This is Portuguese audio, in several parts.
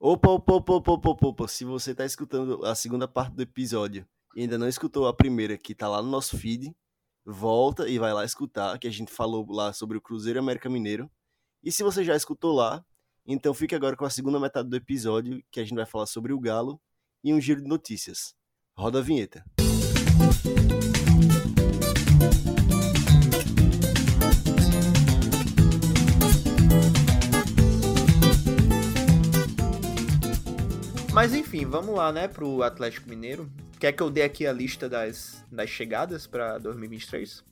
Opa, opa, opa, opa, opa, opa, se você tá escutando a segunda parte do episódio e ainda não escutou a primeira, que tá lá no nosso feed, volta e vai lá escutar, que a gente falou lá sobre o Cruzeiro América Mineiro. E se você já escutou lá, então fique agora com a segunda metade do episódio, que a gente vai falar sobre o Galo e um giro de notícias. Roda a vinheta. Mas enfim, vamos lá, né, pro Atlético Mineiro. Quer que eu dê aqui a lista das, das chegadas para 2023?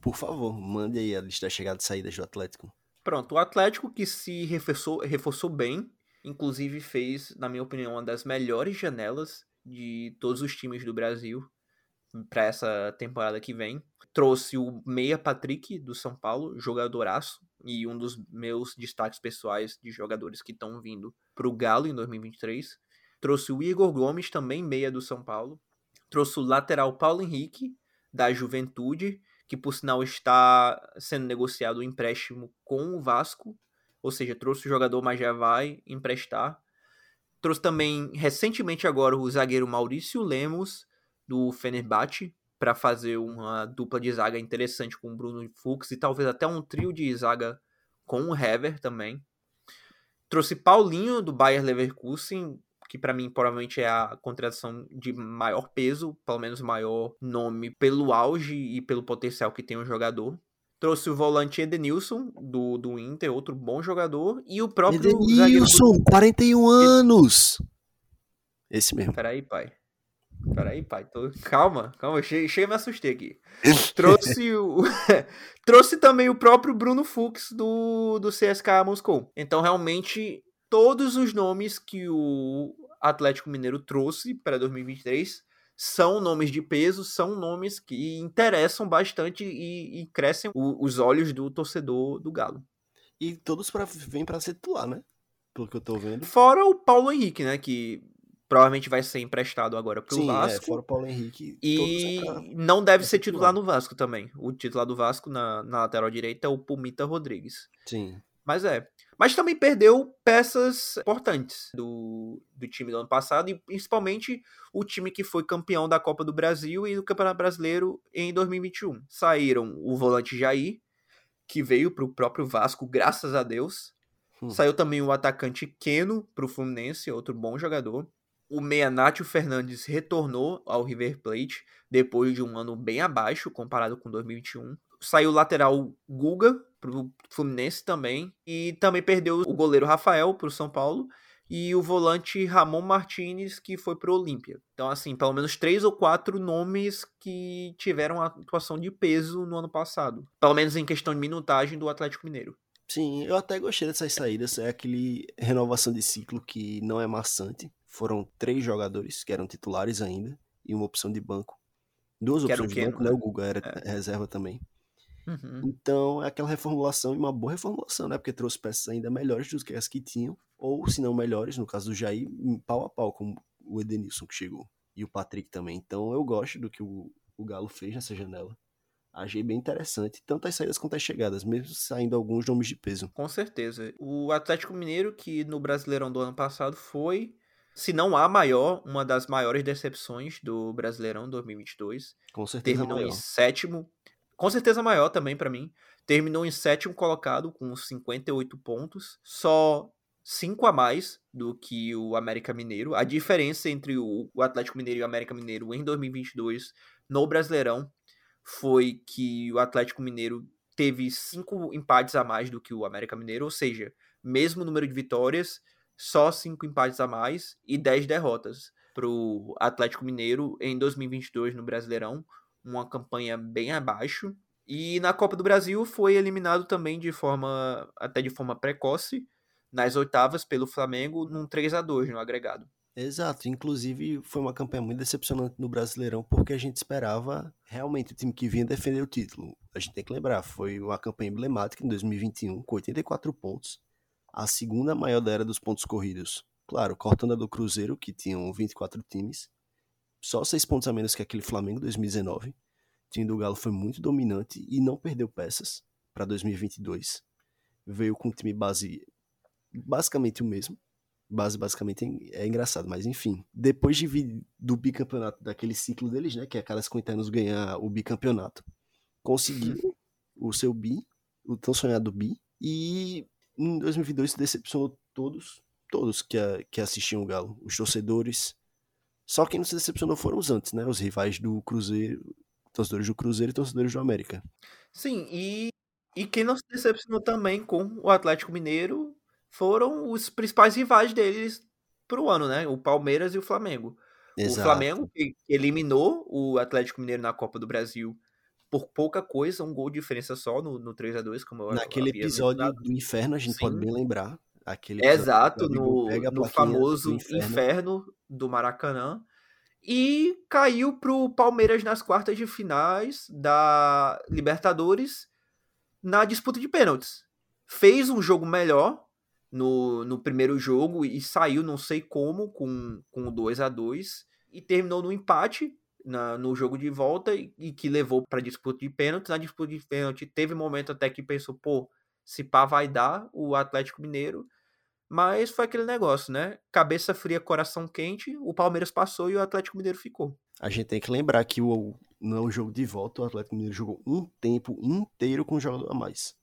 Por favor, mande aí a lista das chegadas e saídas do Atlético. Pronto, o Atlético que se reforçou, reforçou bem, inclusive fez, na minha opinião, uma das melhores janelas de todos os times do Brasil para essa temporada que vem. Trouxe o Meia Patrick do São Paulo, jogadoraço, e um dos meus destaques pessoais de jogadores que estão vindo para o Galo em 2023. Trouxe o Igor Gomes, também meia do São Paulo. Trouxe o lateral Paulo Henrique, da Juventude, que por sinal está sendo negociado o um empréstimo com o Vasco. Ou seja, trouxe o jogador, mas já vai emprestar. Trouxe também, recentemente agora, o zagueiro Maurício Lemos, do Fenerbahçe, para fazer uma dupla de zaga interessante com o Bruno Fux e talvez até um trio de zaga com o Hever também. Trouxe Paulinho, do Bayer Leverkusen, que para mim provavelmente é a contratação de maior peso, pelo menos maior nome, pelo auge e pelo potencial que tem o jogador. Trouxe o volante Edenilson, do, do Inter, outro bom jogador, e o próprio Edenilson, do... 41 anos! Esse mesmo. Peraí, pai. Peraí, pai. Tô... Calma, calma. Chega, chega me assustei aqui. Trouxe o. Trouxe também o próprio Bruno Fux do, do CSKA Moscou. Então, realmente, todos os nomes que o Atlético Mineiro trouxe para 2023 são nomes de peso, são nomes que interessam bastante e, e crescem o, os olhos do torcedor do Galo. E todos pra, vêm para ser titular, né? Pelo que eu tô vendo. Fora o Paulo Henrique, né? Que provavelmente vai ser emprestado agora pro Sim, é, Vasco. É, fora o Paulo Henrique. E não deve ser titular no Vasco também. O titular do Vasco na, na lateral direita é o Pumita Rodrigues. Sim. Mas é. Mas também perdeu peças importantes do, do time do ano passado, e principalmente o time que foi campeão da Copa do Brasil e do Campeonato Brasileiro em 2021. Saíram o volante Jair, que veio para o próprio Vasco, graças a Deus. Hum. Saiu também o atacante Keno para o Fluminense, outro bom jogador. O meia Nátio Fernandes retornou ao River Plate depois de um ano bem abaixo comparado com 2021. Saiu o lateral Guga pro Fluminense também. E também perdeu o goleiro Rafael pro São Paulo. E o volante Ramon Martinez, que foi pro Olímpia. Então, assim, pelo menos três ou quatro nomes que tiveram atuação de peso no ano passado. Pelo menos em questão de minutagem do Atlético Mineiro. Sim, eu até gostei dessas saídas. É aquele renovação de ciclo que não é maçante. Foram três jogadores que eram titulares ainda e uma opção de banco. Duas opções de banco, né? O Guga era é. reserva também. Uhum. Então é aquela reformulação e uma boa reformulação, né? Porque trouxe peças ainda melhores do que as que tinham, ou se não melhores, no caso do Jair, pau a pau, como o Edenilson que chegou. E o Patrick também. Então eu gosto do que o, o Galo fez nessa janela. Achei bem interessante, tanto as saídas quanto as chegadas, mesmo saindo alguns nomes de peso. Com certeza. O Atlético Mineiro, que no Brasileirão do ano passado foi, se não a maior, uma das maiores decepções do Brasileirão 2022. Com certeza. Terminou em sétimo, com certeza maior também para mim. Terminou em sétimo colocado com 58 pontos, só 5 a mais do que o América Mineiro. A diferença entre o Atlético Mineiro e o América Mineiro em 2022 no Brasileirão foi que o Atlético Mineiro teve cinco empates a mais do que o América Mineiro, ou seja, mesmo número de vitórias, só cinco empates a mais e 10 derrotas para o Atlético Mineiro em 2022 no Brasileirão, uma campanha bem abaixo. E na Copa do Brasil foi eliminado também de forma até de forma precoce nas oitavas pelo Flamengo num 3 a 2 no agregado. Exato, inclusive foi uma campanha muito decepcionante no Brasileirão porque a gente esperava realmente o time que vinha defender o título. A gente tem que lembrar, foi uma campanha emblemática em 2021 com 84 pontos, a segunda maior da era dos pontos corridos. Claro, cortando a do Cruzeiro que tinham 24 times, só seis pontos a menos que aquele Flamengo 2019. O time do Galo foi muito dominante e não perdeu peças para 2022. Veio com um time base basicamente o mesmo, base basicamente é engraçado, mas enfim. Depois de vir do bicampeonato, daquele ciclo deles, né, que é a cada 50 anos ganhar o bicampeonato, conseguiu o seu bi, o tão sonhado bi, e em 2022 se decepcionou todos, todos que, a, que assistiam o Galo, os torcedores. Só quem não se decepcionou foram os antes, né, os rivais do Cruzeiro, torcedores do Cruzeiro e torcedores do América. Sim, e, e quem não se decepcionou também com o Atlético Mineiro foram os principais rivais deles pro ano, né? O Palmeiras e o Flamengo. Exato. O Flamengo que eliminou o Atlético Mineiro na Copa do Brasil por pouca coisa, um gol de diferença só no, no 3 a 2 como eu Naquele episódio do inferno, a gente Sim. pode bem lembrar. Aquele Exato, no, no famoso do inferno. inferno do Maracanã. E caiu pro Palmeiras nas quartas de finais da Libertadores na disputa de pênaltis. Fez um jogo melhor, no, no primeiro jogo e saiu não sei como com, com 2 a 2 e terminou no empate na, no jogo de volta e, e que levou para disputa de pênalti. Na disputa de pênalti teve um momento até que pensou, pô, se pá vai dar o Atlético Mineiro, mas foi aquele negócio, né? Cabeça fria, coração quente, o Palmeiras passou e o Atlético Mineiro ficou. A gente tem que lembrar que o, no jogo de volta o Atlético Mineiro jogou um tempo inteiro com um jogador a mais.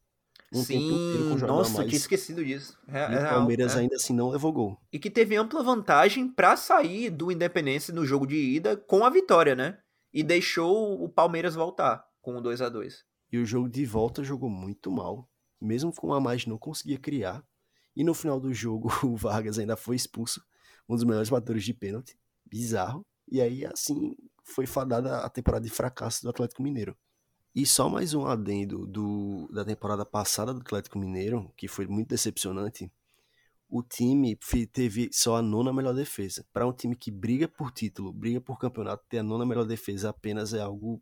Um Sim, nossa, tinha esquecido disso. É, e o é Palmeiras é. ainda assim não levou gol. E que teve ampla vantagem para sair do Independência no jogo de ida com a vitória, né? E deixou o Palmeiras voltar com o 2 a 2 E o jogo de volta jogou muito mal. Mesmo com a mais não conseguia criar. E no final do jogo o Vargas ainda foi expulso. Um dos melhores batedores de pênalti. Bizarro. E aí assim foi fadada a temporada de fracasso do Atlético Mineiro. E só mais um adendo do, da temporada passada do Atlético Mineiro, que foi muito decepcionante. O time teve só a nona melhor defesa. Para um time que briga por título, briga por campeonato, ter a nona melhor defesa apenas é algo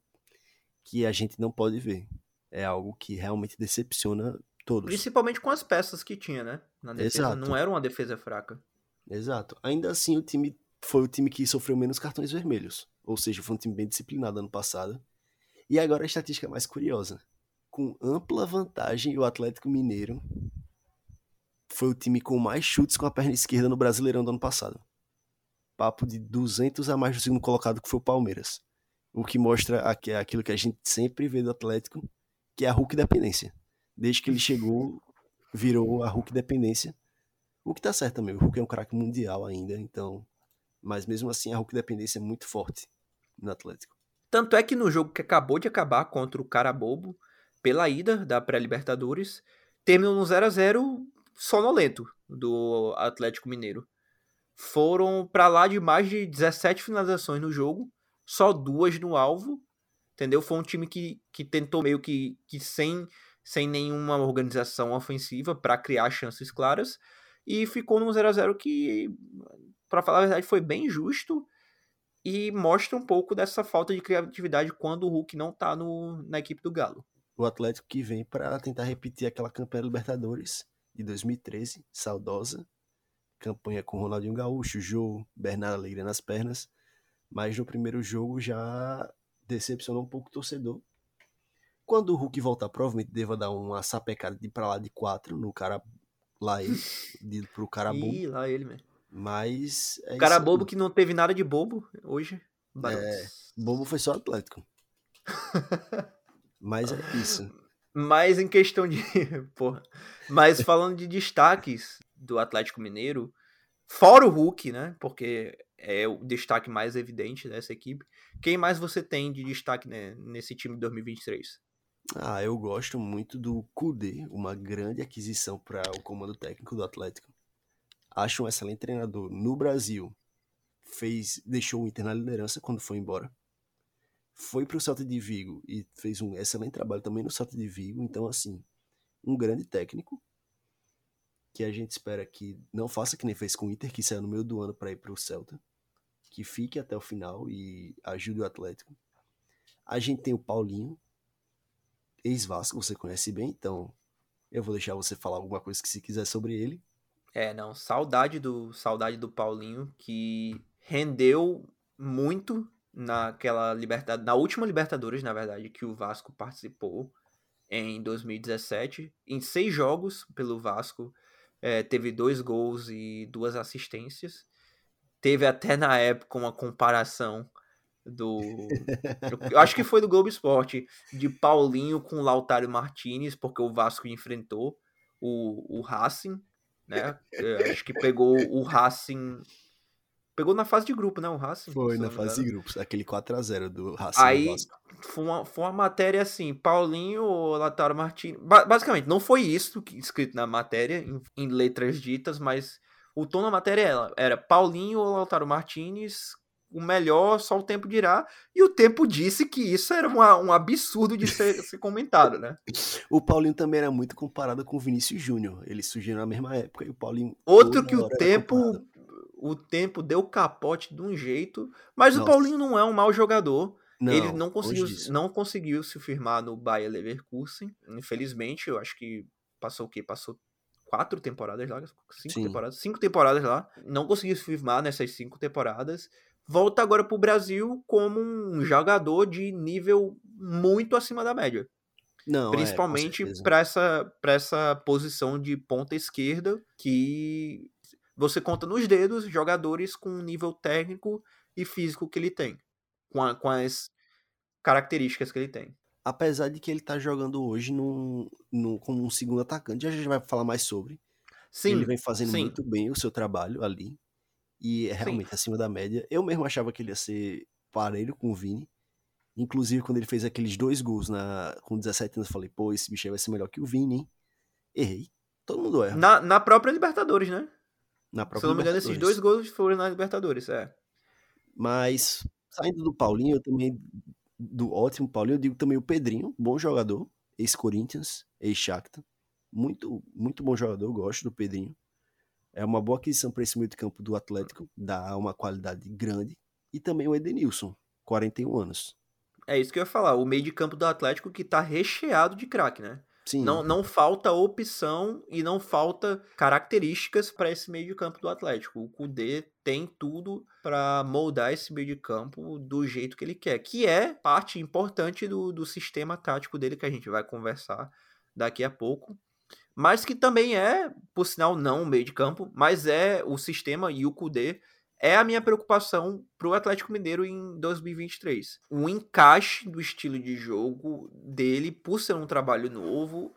que a gente não pode ver. É algo que realmente decepciona todos. Principalmente com as peças que tinha, né? Na defesa Exato. não era uma defesa fraca. Exato. Ainda assim, o time foi o time que sofreu menos cartões vermelhos. Ou seja, foi um time bem disciplinado ano passado. E agora a estatística mais curiosa. Com ampla vantagem, o Atlético Mineiro foi o time com mais chutes com a perna esquerda no Brasileirão do ano passado. Papo de 200 a mais do segundo colocado, que foi o Palmeiras. O que mostra aquilo que a gente sempre vê do Atlético, que é a Hulk dependência. Desde que ele chegou, virou a Hulk dependência. O que tá certo também, o Hulk é um craque mundial ainda, então. Mas mesmo assim, a Hulk dependência é muito forte no Atlético. Tanto é que no jogo que acabou de acabar contra o Carabobo, pela ida da pré-Libertadores, terminou no 0 a 0 sonolento do Atlético Mineiro. Foram para lá de mais de 17 finalizações no jogo, só duas no alvo, entendeu? Foi um time que, que tentou meio que, que sem, sem nenhuma organização ofensiva para criar chances claras e ficou no 0 a 0 que, para falar a verdade, foi bem justo e mostra um pouco dessa falta de criatividade quando o Hulk não tá no, na equipe do Galo. O Atlético que vem para tentar repetir aquela campanha Libertadores de 2013, saudosa. Campanha com Ronaldinho Gaúcho, Jô, Bernardo Alegre nas pernas. Mas no primeiro jogo já decepcionou um pouco o torcedor. Quando o Hulk voltar, provavelmente deva dar uma sapecada de pra lá de quatro no cara. Lá ele, de, pro cara Ih, lá ele, mesmo. Mas. É cara bobo que não teve nada de bobo hoje. É, bobo foi só Atlético. Mas é isso. Mas em questão de. Porra. Mas falando de destaques do Atlético Mineiro, fora o Hulk, né? Porque é o destaque mais evidente dessa equipe. Quem mais você tem de destaque né, nesse time de 2023? Ah, eu gosto muito do Kudê, uma grande aquisição para o comando técnico do Atlético acho um excelente treinador. No Brasil, fez, deixou o Inter na liderança quando foi embora. Foi para o Celta de Vigo e fez um excelente trabalho também no Celta de Vigo. Então, assim, um grande técnico que a gente espera que não faça que nem fez com o Inter, que saiu no meio do ano para ir para o Celta. Que fique até o final e ajude o Atlético. A gente tem o Paulinho, ex-Vasco, você conhece bem, então eu vou deixar você falar alguma coisa que se quiser sobre ele. É, não, saudade do saudade do Paulinho que rendeu muito naquela Libertadores, na última Libertadores, na verdade, que o Vasco participou em 2017, em seis jogos pelo Vasco, é, teve dois gols e duas assistências. Teve até na época uma comparação do. eu acho que foi do Globo Esporte, de Paulinho com Lautaro Martinez, porque o Vasco enfrentou o, o Racing, né? Eu acho que pegou o Racing. Pegou na fase de grupo, né? O Racing. Foi na fase de grupos, aquele 4x0 do Racing. Aí foi uma, foi uma matéria assim: Paulinho ou Lautaro Martinez. Ba basicamente, não foi isso que escrito na matéria, em, em letras ditas, mas o tom da matéria era, era Paulinho ou Lautaro Martinez o melhor, só o tempo dirá. E o tempo disse que isso era uma, um absurdo de ser, ser, comentado, né? O Paulinho também era muito comparado com o Vinícius Júnior. Eles surgiram na mesma época e o Paulinho. Outro que o tempo. O tempo deu capote de um jeito. Mas Nossa. o Paulinho não é um mau jogador. Não, ele não conseguiu, não conseguiu se firmar no Bayer Leverkusen. Infelizmente, eu acho que passou o quê? Passou quatro temporadas lá, cinco Sim. temporadas, cinco temporadas lá. Não conseguiu se firmar nessas cinco temporadas volta agora para o Brasil como um jogador de nível muito acima da média. Não, é, Principalmente é, para essa, essa posição de ponta esquerda, que você conta nos dedos jogadores com o nível técnico e físico que ele tem, com, a, com as características que ele tem. Apesar de que ele tá jogando hoje como um segundo atacante, a gente vai falar mais sobre. Sim, ele vem fazendo sim. muito bem o seu trabalho ali. E é realmente Sim. acima da média. Eu mesmo achava que ele ia ser parelho com o Vini. Inclusive, quando ele fez aqueles dois gols na, com 17 anos, eu falei, pô, esse bicho vai ser melhor que o Vini, hein? Errei. Todo mundo erra. Na, na própria Libertadores, né? Na própria Se eu não me engano, esses dois gols foram na Libertadores, é. Mas, saindo do Paulinho, eu também, do ótimo Paulinho, eu digo também o Pedrinho, bom jogador, ex-Corinthians, ex-Shakhtar. Muito, muito bom jogador, gosto do Pedrinho. É uma boa aquisição para esse meio de campo do Atlético, dá uma qualidade grande. E também o Edenilson, 41 anos. É isso que eu ia falar, o meio de campo do Atlético que tá recheado de craque, né? Sim. Não, não falta opção e não falta características para esse meio de campo do Atlético. O Kudê tem tudo para moldar esse meio de campo do jeito que ele quer, que é parte importante do, do sistema tático dele que a gente vai conversar daqui a pouco mas que também é, por sinal, não o meio de campo, mas é o sistema e o Kudê é a minha preocupação para o Atlético Mineiro em 2023. O encaixe do estilo de jogo dele, por ser um trabalho novo,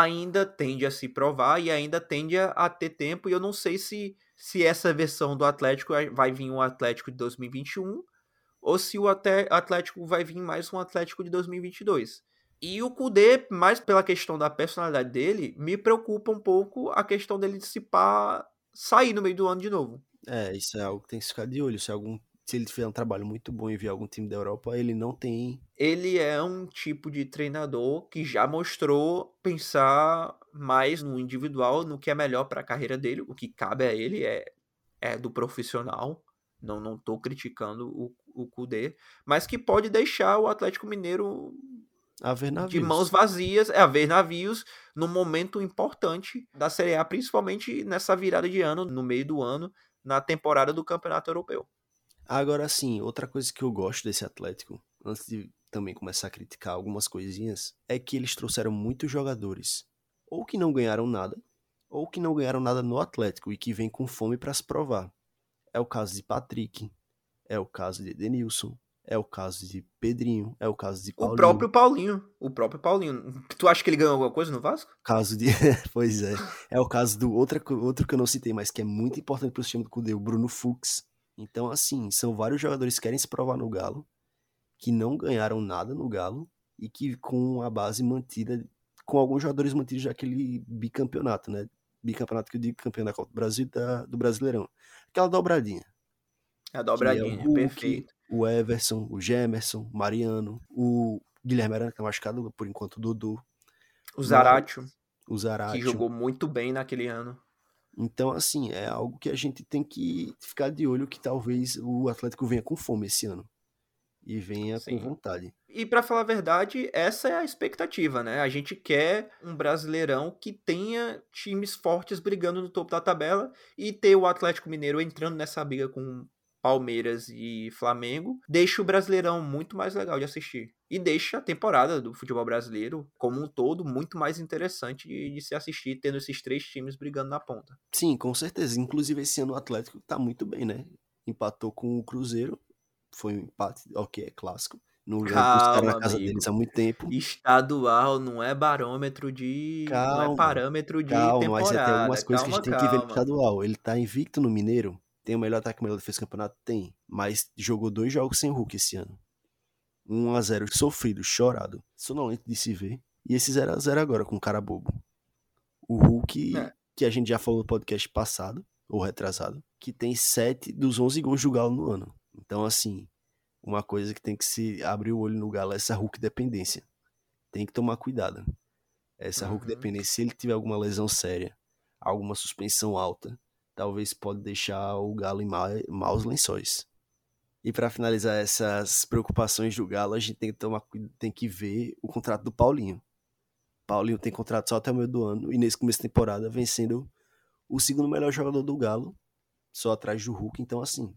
ainda tende a se provar e ainda tende a, ter tempo. E eu não sei se, se essa versão do Atlético vai vir um Atlético de 2021 ou se o Atlético vai vir mais um Atlético de 2022. E o Kudê, mais pela questão da personalidade dele, me preocupa um pouco a questão dele dissipar, sair no meio do ano de novo. É, isso é algo que tem que ficar de olho. Se algum se ele fizer um trabalho muito bom e vir algum time da Europa, ele não tem. Ele é um tipo de treinador que já mostrou pensar mais no individual, no que é melhor para a carreira dele, o que cabe a ele é, é do profissional. Não não tô criticando o, o Kudê, mas que pode deixar o Atlético Mineiro de mãos vazias, é haver navios no momento importante da Série A, principalmente nessa virada de ano, no meio do ano, na temporada do Campeonato Europeu. Agora sim, outra coisa que eu gosto desse Atlético, antes de também começar a criticar algumas coisinhas, é que eles trouxeram muitos jogadores, ou que não ganharam nada, ou que não ganharam nada no Atlético e que vêm com fome para se provar. É o caso de Patrick, é o caso de Denilson, é o caso de Pedrinho, é o caso de Paulinho. O próprio Paulinho, o próprio Paulinho. Tu acha que ele ganhou alguma coisa no Vasco? Caso de, pois é. É o caso do outro, outro que eu não citei, mas que é muito importante para o time do Cudê, o Bruno Fux. Então, assim, são vários jogadores que querem se provar no Galo, que não ganharam nada no Galo e que com a base mantida, com alguns jogadores mantidos daquele bicampeonato, né? Bicampeonato que eu digo campeão da Copa do Brasil da, do Brasileirão. Aquela dobradinha. A dobradinha, é Hulk, perfeito o Everson, o Gemerson, o Mariano, o Guilherme Arana, que é machucado, por enquanto, o Dudu. O Zaratio. O Zaratio. Que jogou muito bem naquele ano. Então, assim, é algo que a gente tem que ficar de olho que talvez o Atlético venha com fome esse ano. E venha Sim. com vontade. E para falar a verdade, essa é a expectativa, né? A gente quer um brasileirão que tenha times fortes brigando no topo da tabela e ter o Atlético Mineiro entrando nessa briga com Palmeiras e Flamengo, deixa o Brasileirão muito mais legal de assistir. E deixa a temporada do futebol brasileiro, como um todo, muito mais interessante de, de se assistir, tendo esses três times brigando na ponta. Sim, com certeza. Inclusive, esse ano o Atlético tá muito bem, né? Empatou com o Cruzeiro. Foi um empate, ok, é clássico. No Calma, na casa amigo. deles há muito tempo. Estadual não é barômetro de. Calma, não é parâmetro de calma, temporada. Mas tem algumas coisas calma, que a gente calma. tem que ver no estadual. Ele tá invicto no Mineiro. Tem o melhor ataque, o melhor defesa do campeonato? Tem. Mas jogou dois jogos sem o Hulk esse ano. 1x0 sofrido, chorado. Sonolento de se ver. E esse 0x0 agora com o cara bobo. O Hulk, é. que a gente já falou no podcast passado, ou retrasado, que tem 7 dos 11 gols do Galo no ano. Então, assim, uma coisa que tem que se abrir o olho no Galo é essa Hulk dependência. Tem que tomar cuidado. Essa uhum. Hulk dependência, se ele tiver alguma lesão séria, alguma suspensão alta, talvez pode deixar o Galo em maus lençóis. E para finalizar essas preocupações do Galo, a gente tem que tomar tem que ver o contrato do Paulinho. Paulinho tem contrato só até o meio do ano e nesse começo de temporada vencendo o segundo melhor jogador do Galo, só atrás do Hulk, então assim,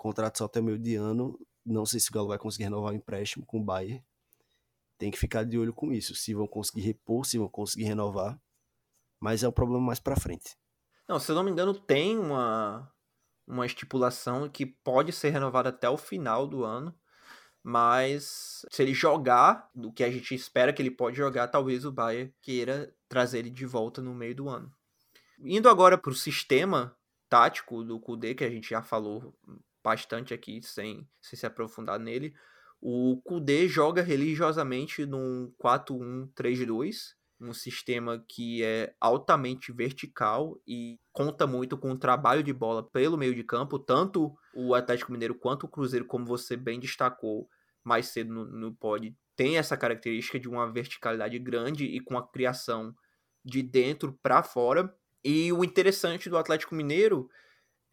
contrato só até o meio de ano. Não sei se o Galo vai conseguir renovar o empréstimo com o Bayern. Tem que ficar de olho com isso. Se vão conseguir repor, se vão conseguir renovar. Mas é o problema mais pra frente. Não, se eu não me engano, tem uma, uma estipulação que pode ser renovada até o final do ano. Mas se ele jogar do que a gente espera que ele pode jogar, talvez o Bayern queira trazer ele de volta no meio do ano. Indo agora para o sistema tático do Kudê, que a gente já falou bastante aqui, sem, sem se aprofundar nele. O Kudê joga religiosamente num 4-1-3-2, um sistema que é altamente vertical e conta muito com o trabalho de bola pelo meio de campo, tanto o Atlético Mineiro quanto o Cruzeiro, como você bem destacou mais cedo no, no pod, tem essa característica de uma verticalidade grande e com a criação de dentro para fora. E o interessante do Atlético Mineiro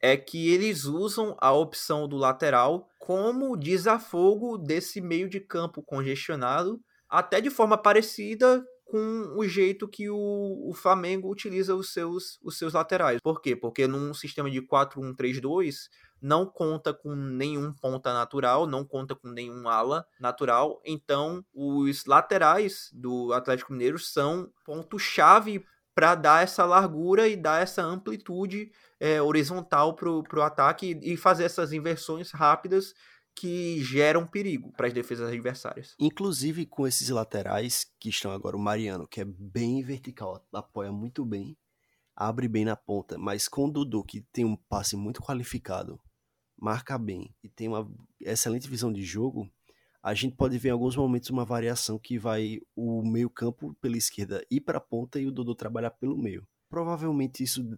é que eles usam a opção do lateral como desafogo desse meio de campo congestionado, até de forma parecida com o jeito que o, o Flamengo utiliza os seus, os seus laterais. Por quê? Porque num sistema de 4-1-3-2 não conta com nenhum ponta natural, não conta com nenhum ala natural, então os laterais do Atlético Mineiro são ponto-chave para dar essa largura e dar essa amplitude é, horizontal para o ataque e fazer essas inversões rápidas que geram perigo para as defesas adversárias. Inclusive com esses laterais que estão agora, o Mariano, que é bem vertical, apoia muito bem, abre bem na ponta, mas com o Dudu, que tem um passe muito qualificado, marca bem e tem uma excelente visão de jogo, a gente pode ver em alguns momentos uma variação que vai o meio campo pela esquerda ir para a ponta e o Dudu trabalhar pelo meio. Provavelmente isso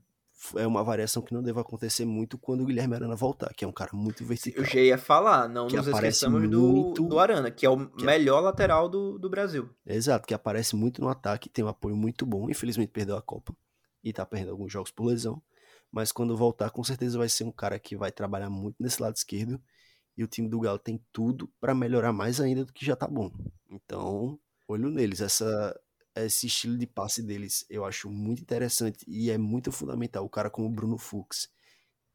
é uma variação que não deve acontecer muito quando o Guilherme Arana voltar, que é um cara muito vertical. Eu já ia falar, não nos esqueçamos do, do Arana, que é o que é melhor é... lateral do, do Brasil. Exato, que aparece muito no ataque, tem um apoio muito bom, infelizmente perdeu a Copa e tá perdendo alguns jogos por lesão, mas quando voltar com certeza vai ser um cara que vai trabalhar muito nesse lado esquerdo e o time do Galo tem tudo para melhorar mais ainda do que já tá bom. Então, olho neles, essa esse estilo de passe deles eu acho muito interessante e é muito fundamental. O cara como o Bruno Fux,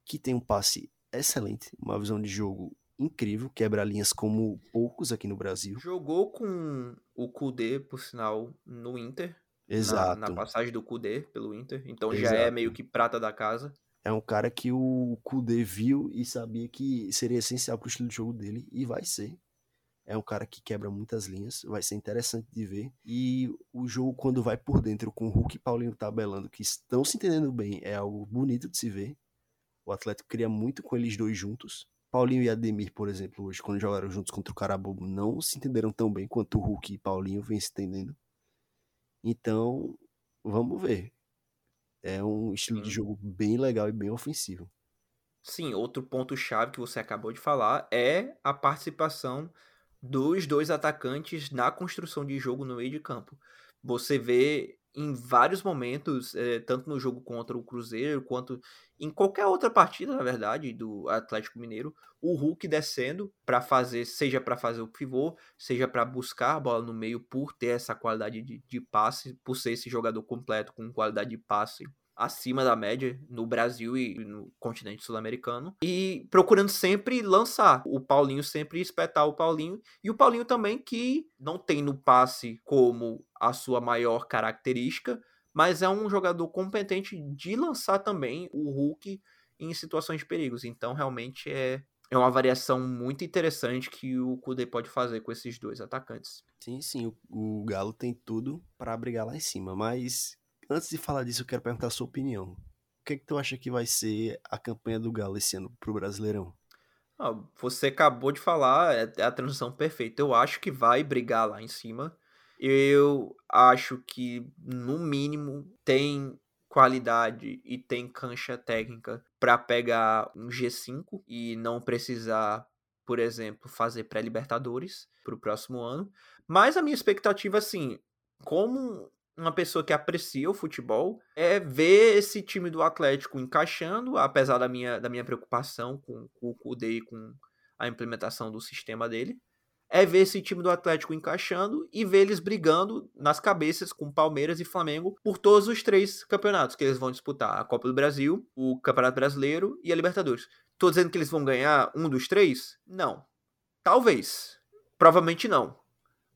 que tem um passe excelente, uma visão de jogo incrível, quebra linhas como poucos aqui no Brasil. Jogou com o Kudê, por sinal, no Inter. Exato. Na, na passagem do Kudê pelo Inter. Então Exato. já é meio que prata da casa. É um cara que o Kudê viu e sabia que seria essencial para o estilo de jogo dele e vai ser. É um cara que quebra muitas linhas, vai ser interessante de ver. E o jogo, quando vai por dentro com o Hulk e Paulinho tabelando, que estão se entendendo bem, é algo bonito de se ver. O Atlético cria muito com eles dois juntos. Paulinho e Ademir, por exemplo, hoje, quando jogaram juntos contra o Carabobo, não se entenderam tão bem quanto o Hulk e Paulinho vêm se entendendo. Então, vamos ver. É um estilo de jogo bem legal e bem ofensivo. Sim, outro ponto-chave que você acabou de falar é a participação dos dois atacantes na construção de jogo no meio de campo. Você vê em vários momentos, é, tanto no jogo contra o Cruzeiro, quanto em qualquer outra partida, na verdade, do Atlético Mineiro, o Hulk descendo para fazer, seja para fazer o pivô, seja para buscar a bola no meio por ter essa qualidade de, de passe, por ser esse jogador completo com qualidade de passe acima da média no Brasil e no continente sul-americano. E procurando sempre lançar. O Paulinho sempre espetar o Paulinho. E o Paulinho também que não tem no passe como a sua maior característica, mas é um jogador competente de lançar também o Hulk em situações de perigos. Então, realmente é, é uma variação muito interessante que o Kudê pode fazer com esses dois atacantes. Sim, sim, o, o Galo tem tudo para brigar lá em cima, mas antes de falar disso, eu quero perguntar a sua opinião. O que, é que tu acha que vai ser a campanha do Galo esse ano pro Brasileirão? Ah, você acabou de falar, é, é a transição perfeita. Eu acho que vai brigar lá em cima. Eu acho que, no mínimo, tem qualidade e tem cancha técnica para pegar um G5 e não precisar, por exemplo, fazer pré-libertadores para o próximo ano. Mas a minha expectativa, assim, como uma pessoa que aprecia o futebol, é ver esse time do Atlético encaixando, apesar da minha, da minha preocupação com, com o Kudê e com a implementação do sistema dele, é ver esse time do Atlético encaixando e ver eles brigando nas cabeças com Palmeiras e Flamengo por todos os três campeonatos que eles vão disputar: a Copa do Brasil, o Campeonato Brasileiro e a Libertadores. Tô dizendo que eles vão ganhar um dos três? Não. Talvez. Provavelmente não.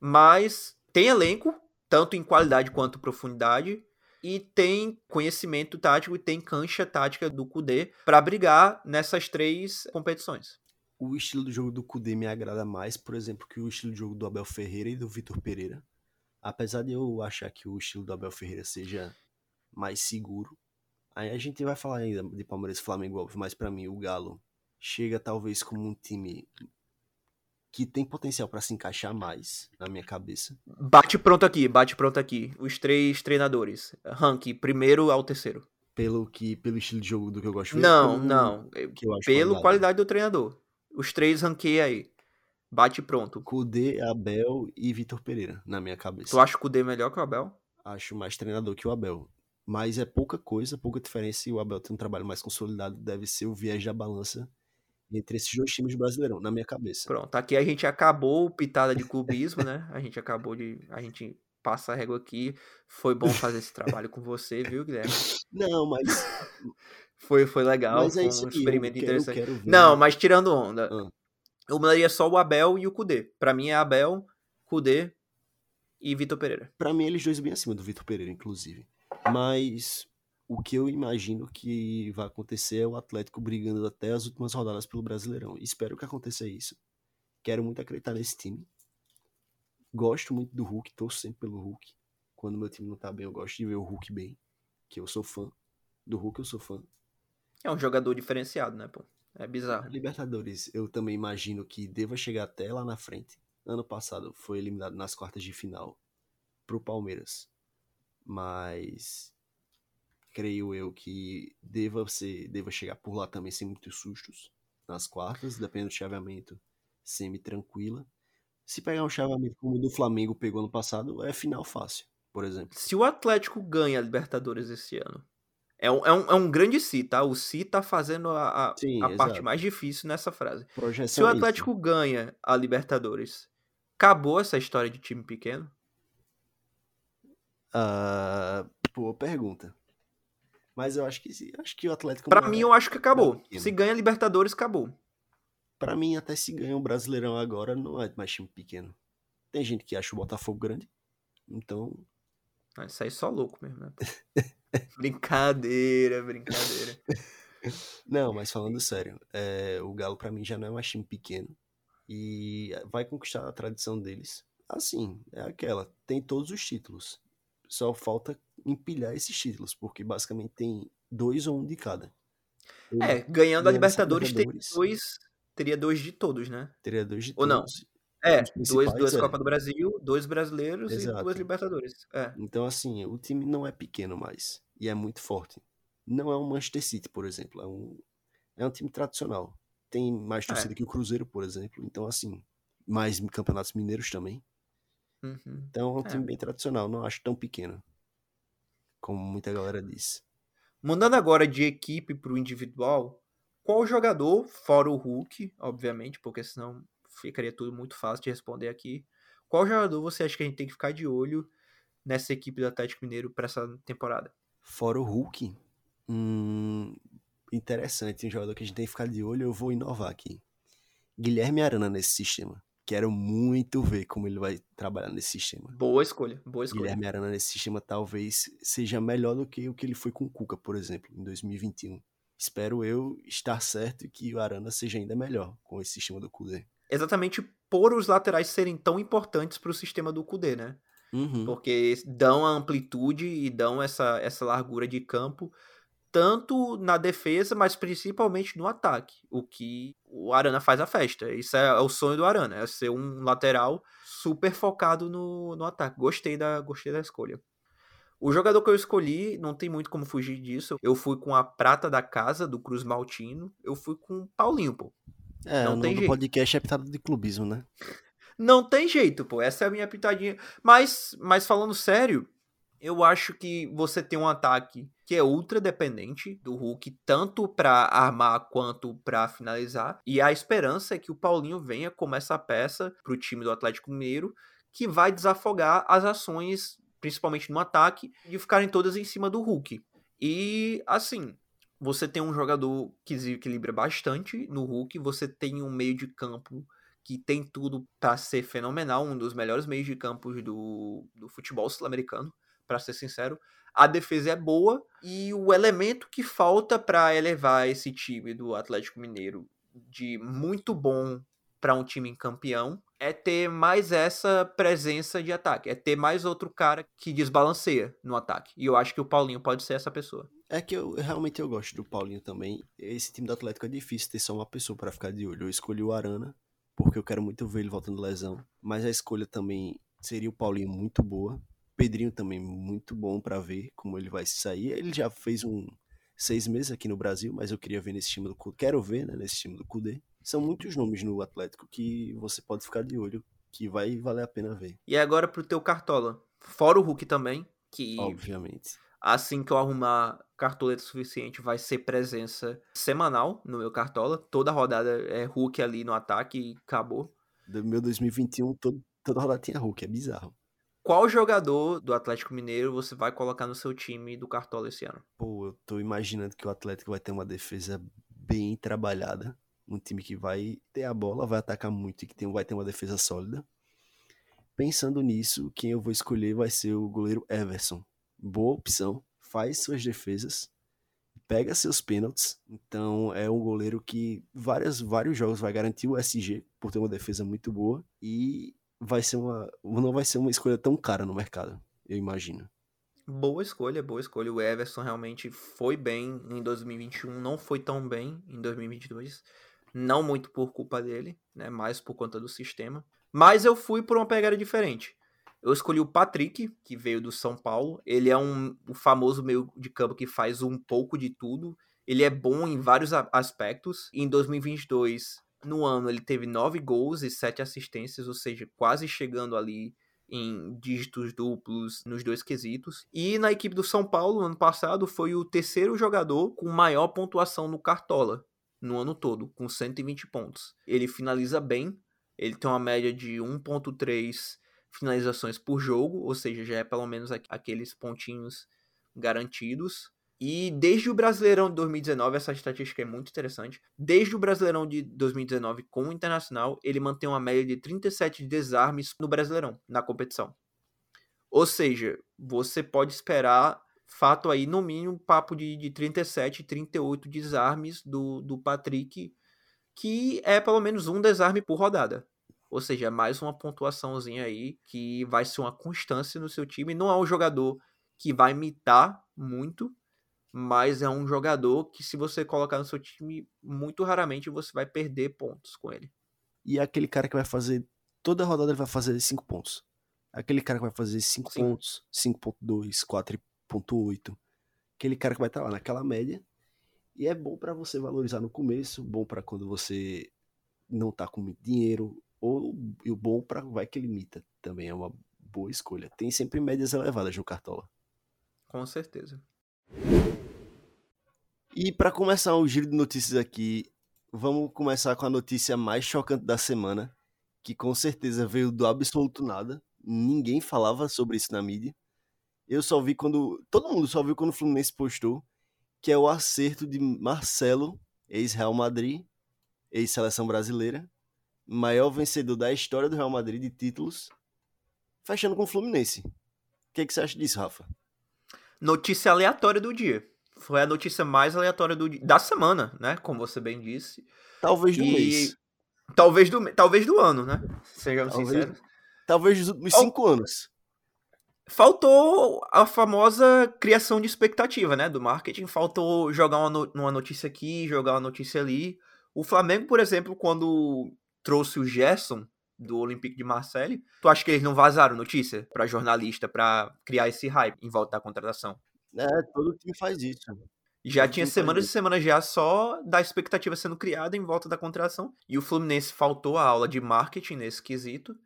Mas tem elenco, tanto em qualidade quanto profundidade, e tem conhecimento tático e tem cancha tática do Kudê para brigar nessas três competições. O estilo do jogo do Kudê me agrada mais, por exemplo, que o estilo de jogo do Abel Ferreira e do Vitor Pereira. Apesar de eu achar que o estilo do Abel Ferreira seja mais seguro, aí a gente vai falar ainda de Palmeiras e Flamengo, mas para mim o Galo chega talvez como um time que tem potencial para se encaixar mais na minha cabeça. Bate pronto aqui, bate pronto aqui. Os três treinadores. Rank, primeiro ao terceiro. Pelo que pelo estilo de jogo do que eu gosto Não, pelo, não. Que eu acho pelo qualidade do treinador. Os três ranquei aí. Bate pronto. Kudê, Abel e Vitor Pereira, na minha cabeça. Tu acha o Kudê melhor que o Abel? Acho mais treinador que o Abel. Mas é pouca coisa, pouca diferença e o Abel tem um trabalho mais consolidado. Deve ser o viés da balança entre esses dois times brasileirão, na minha cabeça. Pronto, aqui a gente acabou pitada de clubismo, né? A gente acabou de. A gente passa a régua aqui. Foi bom fazer esse trabalho com você, viu, Guilherme? Não, mas. Foi, foi legal, mas é foi um experimento quero, interessante. Não, mas tirando onda, ah. eu mudaria só o Abel e o Kudê. Pra mim é Abel, Kudê e Vitor Pereira. Pra mim, eles dois bem acima do Vitor Pereira, inclusive. Mas o que eu imagino que vai acontecer é o Atlético brigando até as últimas rodadas pelo Brasileirão. Espero que aconteça isso. Quero muito acreditar nesse time. Gosto muito do Hulk, torço sempre pelo Hulk. Quando meu time não tá bem, eu gosto de ver o Hulk bem. Que eu sou fã. Do Hulk eu sou fã. É um jogador diferenciado, né, pô? É bizarro. Libertadores, eu também imagino que deva chegar até lá na frente. Ano passado foi eliminado nas quartas de final pro Palmeiras. Mas creio eu que deva ser, deva chegar por lá também sem muitos sustos nas quartas, dependendo do chaveamento, semi-tranquila. Se pegar um chaveamento como o do Flamengo pegou no passado, é final fácil, por exemplo. Se o Atlético ganha a Libertadores esse ano, é um, é um, é um grande si, tá? O si tá fazendo a, a, Sim, a parte mais difícil nessa frase. Projeção Se o Atlético isso. ganha a Libertadores, acabou essa história de time pequeno? Uh, boa pergunta. Mas eu acho que acho que o Atlético. Para mim, eu acho que acabou. Se ganha Libertadores, acabou. Para mim, até se ganha o Brasileirão agora, não é mais time pequeno. Tem gente que acha o Botafogo grande. Então. Isso aí é só louco mesmo, né? brincadeira, brincadeira. Não, mas falando sério, é, o Galo para mim já não é mais time pequeno. E vai conquistar a tradição deles. Assim, é aquela. Tem todos os títulos. Só falta empilhar esses títulos, porque basicamente tem dois ou um de cada. é, ganhando a Libertadores, Libertadores, dois, teria dois de todos, né? Teria dois de ou todos. Ou não? É, dois, duas é. Copa do Brasil, dois brasileiros Exato. e duas Libertadores. É. Então, assim, o time não é pequeno mais. E é muito forte. Não é um Manchester City, por exemplo. É um, é um time tradicional. Tem mais é. torcida é. que o Cruzeiro, por exemplo. Então, assim, mais campeonatos mineiros também. Uhum. Então, é um time é. bem tradicional. Não acho tão pequeno como muita galera diz. Mandando agora de equipe para o individual, qual jogador, fora o Hulk, obviamente, porque senão ficaria tudo muito fácil de responder aqui. Qual jogador você acha que a gente tem que ficar de olho nessa equipe do Atlético Mineiro para essa temporada? Fora o Hulk, Hum, interessante, um jogador que a gente tem que ficar de olho, eu vou inovar aqui. Guilherme Arana nesse sistema. Quero muito ver como ele vai trabalhar nesse sistema. Boa escolha, boa escolha. Guilherme Arana nesse sistema talvez seja melhor do que o que ele foi com o Cuca, por exemplo, em 2021. Espero eu estar certo e que o Arana seja ainda melhor com esse sistema do Kudê. Exatamente por os laterais serem tão importantes para o sistema do Kudê, né? Uhum. Porque dão a amplitude e dão essa, essa largura de campo tanto na defesa, mas principalmente no ataque. O que o Arana faz a festa. Isso é, é o sonho do Arana, é ser um lateral super focado no, no ataque. Gostei da, gostei da escolha. O jogador que eu escolhi, não tem muito como fugir disso. Eu fui com a prata da casa, do Cruz Maltino. Eu fui com o Paulinho, pô. É, não o tem jeito. podcast é pitado de clubismo, né? Não tem jeito, pô. Essa é a minha pitadinha. Mas, mas falando sério, eu acho que você tem um ataque que é ultra dependente do Hulk, tanto para armar quanto para finalizar. E a esperança é que o Paulinho venha como essa peça para o time do Atlético Mineiro, que vai desafogar as ações, principalmente no ataque, de ficarem todas em cima do Hulk. E assim, você tem um jogador que equilibra bastante no Hulk, você tem um meio de campo que tem tudo para ser fenomenal, um dos melhores meios de campo do, do futebol sul-americano para ser sincero. A defesa é boa e o elemento que falta para elevar esse time do Atlético Mineiro de muito bom para um time campeão é ter mais essa presença de ataque, é ter mais outro cara que desbalanceia no ataque. E eu acho que o Paulinho pode ser essa pessoa. É que eu realmente eu gosto do Paulinho também. Esse time do Atlético é difícil ter só uma pessoa para ficar de olho. Eu escolhi o Arana porque eu quero muito ver ele voltando lesão, mas a escolha também seria o Paulinho muito boa. Pedrinho também muito bom para ver como ele vai sair. Ele já fez um seis meses aqui no Brasil, mas eu queria ver nesse time do Cudê. Quero ver, né, nesse time do Cudê. São muitos nomes no Atlético que você pode ficar de olho, que vai valer a pena ver. E agora pro teu Cartola. Fora o Hulk também, que... Obviamente. Assim que eu arrumar cartoleta suficiente, vai ser presença semanal no meu Cartola. Toda rodada é Hulk ali no ataque e acabou. Do meu 2021, todo, toda rodada tinha Hulk, é bizarro. Qual jogador do Atlético Mineiro você vai colocar no seu time do Cartola esse ano? Pô, eu tô imaginando que o Atlético vai ter uma defesa bem trabalhada. Um time que vai ter a bola, vai atacar muito e que tem, vai ter uma defesa sólida. Pensando nisso, quem eu vou escolher vai ser o goleiro Everson. Boa opção, faz suas defesas, pega seus pênaltis. Então é um goleiro que várias, vários jogos vai garantir o SG por ter uma defesa muito boa. E vai ser uma. Não vai ser uma escolha tão cara no mercado, eu imagino. Boa escolha, boa escolha. O Everson realmente foi bem em 2021, não foi tão bem em 2022. Não muito por culpa dele, né? Mais por conta do sistema. Mas eu fui por uma pegada diferente. Eu escolhi o Patrick, que veio do São Paulo. Ele é um o famoso meio de campo que faz um pouco de tudo. Ele é bom em vários aspectos. Em 2022, no ano ele teve nove gols e sete assistências, ou seja, quase chegando ali em dígitos duplos nos dois quesitos. E na equipe do São Paulo, no ano passado, foi o terceiro jogador com maior pontuação no Cartola no ano todo, com 120 pontos. Ele finaliza bem, ele tem uma média de 1.3 finalizações por jogo, ou seja, já é pelo menos aqueles pontinhos garantidos. E desde o Brasileirão de 2019, essa estatística é muito interessante. Desde o Brasileirão de 2019 com o Internacional, ele mantém uma média de 37 desarmes no Brasileirão, na competição. Ou seja, você pode esperar fato aí, no mínimo, papo de, de 37, 38 desarmes do, do Patrick, que é pelo menos um desarme por rodada. Ou seja, é mais uma pontuaçãozinha aí que vai ser uma constância no seu time. Não é um jogador que vai imitar muito, mas é um jogador que se você colocar no seu time, muito raramente você vai perder pontos com ele. E é aquele cara que vai fazer, toda rodada ele vai fazer 5 pontos. Aquele cara que vai fazer 5 pontos, 5.2, 4.8. Aquele cara que vai estar tá lá naquela média. E é bom para você valorizar no começo, bom para quando você não tá com muito dinheiro, ou e o bom para vai que limita também é uma boa escolha. Tem sempre médias elevadas no Cartola. Com certeza. E para começar o giro de notícias aqui, vamos começar com a notícia mais chocante da semana, que com certeza veio do absoluto nada. Ninguém falava sobre isso na mídia. Eu só vi quando. Todo mundo só viu quando o Fluminense postou que é o acerto de Marcelo, ex-Real Madrid, ex-seleção brasileira, maior vencedor da história do Real Madrid de títulos, fechando com o Fluminense. O que, que você acha disso, Rafa? Notícia aleatória do dia. Foi a notícia mais aleatória do, da semana, né? Como você bem disse. Talvez do e... mês. Talvez do, talvez do ano, né? Sejamos talvez, sinceros. Talvez dos últimos cinco anos. Faltou a famosa criação de expectativa, né? Do marketing. Faltou jogar uma, no, uma notícia aqui, jogar uma notícia ali. O Flamengo, por exemplo, quando trouxe o Gerson do Olympique de Marseille, tu acha que eles não vazaram notícia para jornalista para criar esse hype em volta da contratação? É, todo time faz isso. Já todo tinha semanas e semanas já só da expectativa sendo criada em volta da contratação. E o Fluminense faltou a aula de marketing nesse quesito.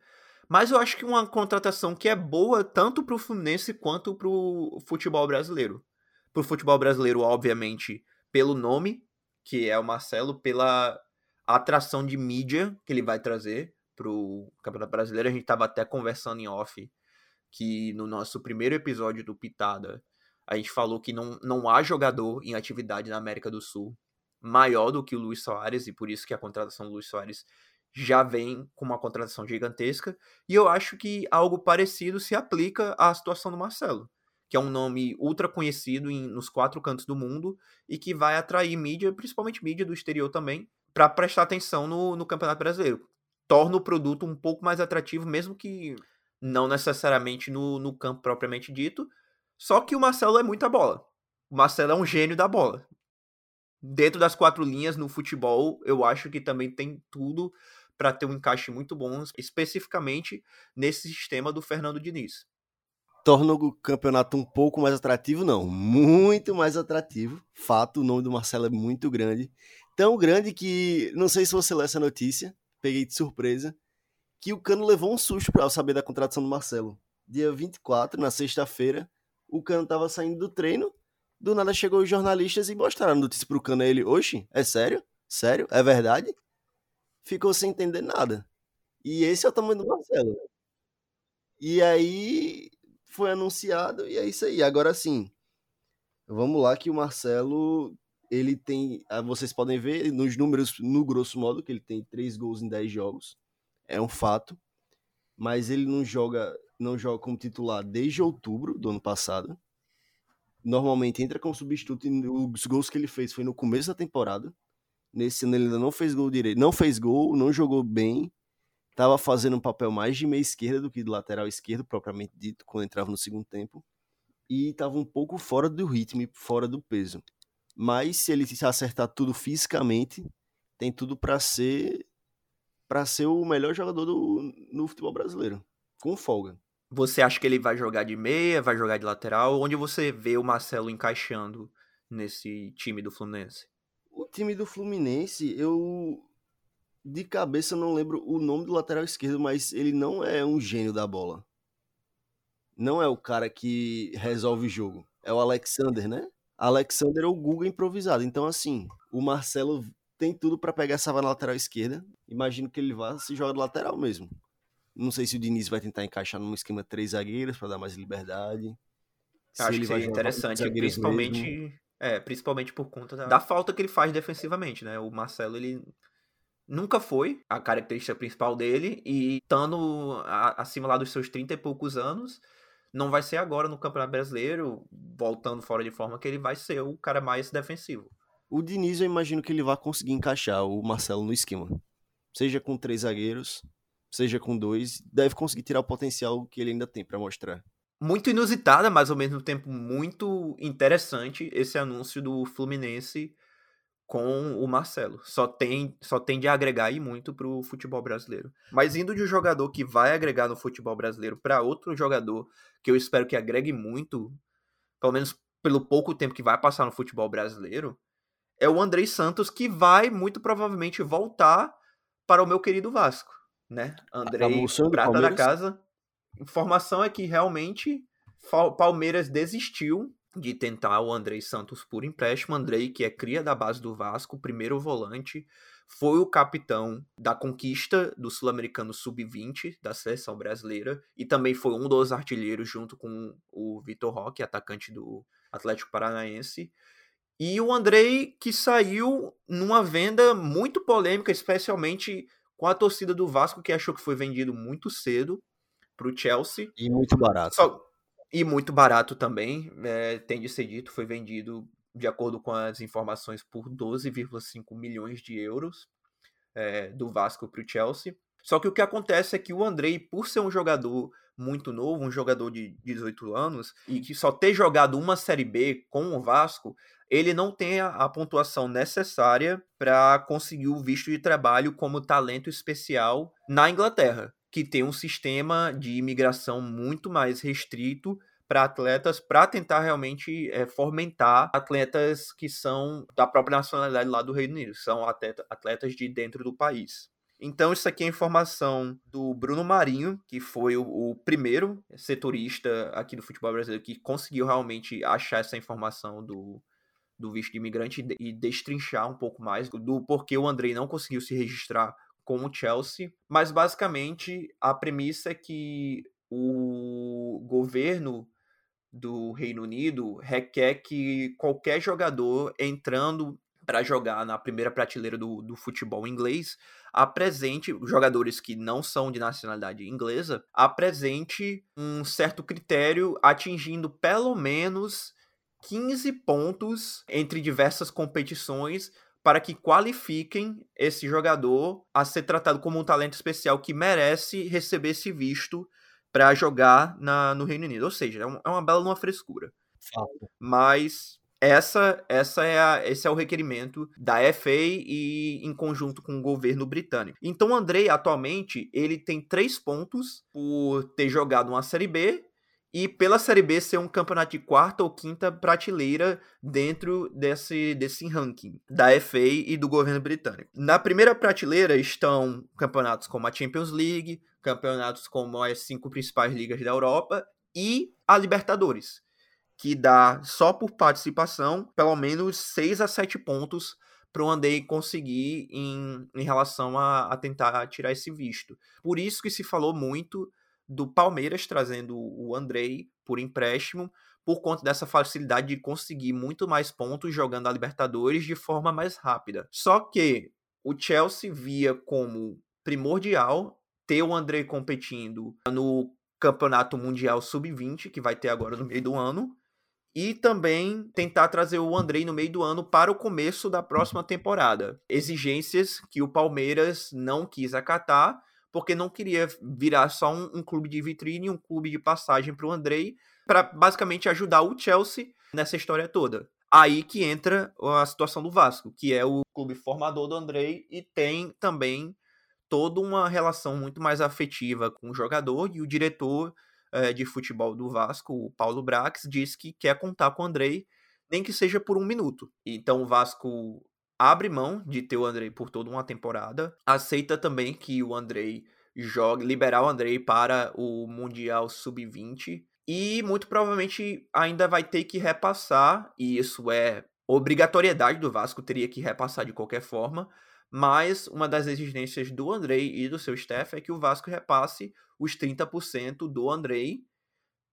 Mas eu acho que uma contratação que é boa tanto para o Fluminense quanto para o futebol brasileiro. Para o futebol brasileiro, obviamente, pelo nome, que é o Marcelo, pela atração de mídia que ele vai trazer para o Campeonato Brasileiro. A gente estava até conversando em off que no nosso primeiro episódio do Pitada a gente falou que não, não há jogador em atividade na América do Sul maior do que o Luiz Soares, e por isso que a contratação do Luiz Soares já vem com uma contratação gigantesca. E eu acho que algo parecido se aplica à situação do Marcelo, que é um nome ultra conhecido em, nos quatro cantos do mundo e que vai atrair mídia, principalmente mídia do exterior também, para prestar atenção no, no Campeonato Brasileiro. Torna o produto um pouco mais atrativo, mesmo que não necessariamente no, no campo propriamente dito, só que o Marcelo é muita bola. O Marcelo é um gênio da bola. Dentro das quatro linhas no futebol, eu acho que também tem tudo para ter um encaixe muito bom, especificamente nesse sistema do Fernando Diniz. Torna o campeonato um pouco mais atrativo? Não, muito mais atrativo. Fato, o nome do Marcelo é muito grande. Tão grande que, não sei se você leu essa notícia, peguei de surpresa, que o Cano levou um susto para saber da contratação do Marcelo. Dia 24, na sexta-feira, o Cano tava saindo do treino, do nada chegou os jornalistas e mostraram a notícia pro Cano. Ele, oxe, é sério? Sério? É verdade? Ficou sem entender nada. E esse é o tamanho do Marcelo. E aí foi anunciado e é isso aí. Agora sim, vamos lá que o Marcelo, ele tem, ah, vocês podem ver nos números, no grosso modo, que ele tem três gols em 10 jogos. É um fato. Mas ele não joga não joga como titular desde outubro do ano passado. Normalmente entra como substituto e os gols que ele fez foi no começo da temporada. Nesse ano ele ainda não fez gol direito, não fez gol, não jogou bem. Tava fazendo um papel mais de meia esquerda do que de lateral esquerdo, propriamente dito, quando entrava no segundo tempo. E estava um pouco fora do ritmo fora do peso. Mas se ele acertar tudo fisicamente, tem tudo para ser para ser o melhor jogador do, no futebol brasileiro, com folga. Você acha que ele vai jogar de meia, vai jogar de lateral? Onde você vê o Marcelo encaixando nesse time do Fluminense? O time do Fluminense, eu de cabeça não lembro o nome do lateral esquerdo, mas ele não é um gênio da bola. Não é o cara que resolve o jogo. É o Alexander, né? Alexander é o Google improvisado. Então, assim, o Marcelo tem tudo para pegar essa na lateral esquerda. Imagino que ele vá se jogar do lateral mesmo. Não sei se o Diniz vai tentar encaixar num esquema três zagueiros para dar mais liberdade. Acho que seria interessante, principalmente, é, principalmente por conta da, da, falta que ele faz defensivamente, né? O Marcelo, ele nunca foi a característica principal dele e estando acima lá dos seus 30 e poucos anos, não vai ser agora no Campeonato Brasileiro, voltando fora de forma, que ele vai ser o cara mais defensivo. O Diniz, eu imagino que ele vai conseguir encaixar o Marcelo no esquema. Seja com três zagueiros, seja com dois, deve conseguir tirar o potencial que ele ainda tem para mostrar. Muito inusitada, mas ao mesmo tempo muito interessante esse anúncio do Fluminense com o Marcelo. Só tem, só tem de agregar aí muito pro futebol brasileiro. Mas indo de um jogador que vai agregar no futebol brasileiro para outro jogador que eu espero que agregue muito, pelo menos pelo pouco tempo que vai passar no futebol brasileiro, é o Andrei Santos que vai muito provavelmente voltar para o meu querido Vasco né? Andrei Prata da casa. Informação é que realmente Palmeiras desistiu de tentar o Andrei Santos por empréstimo. Andrei, que é cria da base do Vasco, primeiro volante, foi o capitão da conquista do Sul-Americano Sub-20 da seleção brasileira e também foi um dos artilheiros junto com o Vitor Roque, atacante do Atlético Paranaense. E o Andrei que saiu numa venda muito polêmica, especialmente com a torcida do Vasco, que achou que foi vendido muito cedo para o Chelsea. E muito barato. Só... E muito barato também, é, tem de ser dito, foi vendido, de acordo com as informações, por 12,5 milhões de euros é, do Vasco para o Chelsea. Só que o que acontece é que o Andrei, por ser um jogador muito novo, um jogador de 18 anos, e que só ter jogado uma Série B com o Vasco, ele não tem a, pontuação necessária para conseguir o visto de trabalho como talento especial na Inglaterra, que tem um sistema de imigração muito mais restrito para atletas, para tentar realmente é, fomentar atletas que são da própria nacionalidade lá do Reino Unido, são atleta, atletas de dentro do país. Então, isso aqui é informação do Bruno Marinho, que foi o, o, primeiro setorista aqui do futebol brasileiro que conseguiu realmente achar essa informação do, do visto de imigrante e destrinchar um pouco mais do porquê o Andrei não conseguiu se registrar com o Chelsea. Mas, basicamente, a premissa é que o governo do Reino Unido requer que qualquer jogador entrando para jogar na primeira prateleira do, do futebol inglês, apresente, jogadores que não são de nacionalidade inglesa, apresente um certo critério atingindo pelo menos 15 pontos entre diversas competições para que qualifiquem esse jogador a ser tratado como um talento especial que merece receber esse visto para jogar na, no Reino Unido. Ou seja, é, um, é uma bela uma frescura. Fato. Mas essa, essa é a, esse é o requerimento da FA e em conjunto com o governo britânico. Então o Andrei, atualmente, ele tem três pontos por ter jogado uma Série B e pela Série B ser um campeonato de quarta ou quinta prateleira dentro desse, desse ranking da FA e do governo britânico. Na primeira prateleira estão campeonatos como a Champions League, campeonatos como as cinco principais ligas da Europa e a Libertadores que dá só por participação pelo menos 6 a 7 pontos para o Andrei conseguir em, em relação a, a tentar tirar esse visto. Por isso que se falou muito do Palmeiras trazendo o Andrei por empréstimo, por conta dessa facilidade de conseguir muito mais pontos jogando a Libertadores de forma mais rápida. Só que o Chelsea via como primordial ter o Andrei competindo no Campeonato Mundial Sub-20, que vai ter agora no meio do ano, e também tentar trazer o Andrei no meio do ano para o começo da próxima temporada. Exigências que o Palmeiras não quis acatar, porque não queria virar só um, um clube de vitrine, um clube de passagem para o Andrei, para basicamente ajudar o Chelsea nessa história toda. Aí que entra a situação do Vasco, que é o clube formador do Andrei e tem também toda uma relação muito mais afetiva com o jogador e o diretor é, de futebol do Vasco, o Paulo Brax, disse que quer contar com o Andrei, nem que seja por um minuto. Então o Vasco abre mão de ter o Andrei por toda uma temporada, aceita também que o Andrei jogue, liberar o Andrei para o Mundial Sub-20 e muito provavelmente ainda vai ter que repassar, e isso é obrigatoriedade do Vasco, teria que repassar de qualquer forma, mas uma das exigências do Andrei e do seu staff é que o Vasco repasse os 30% do Andrei,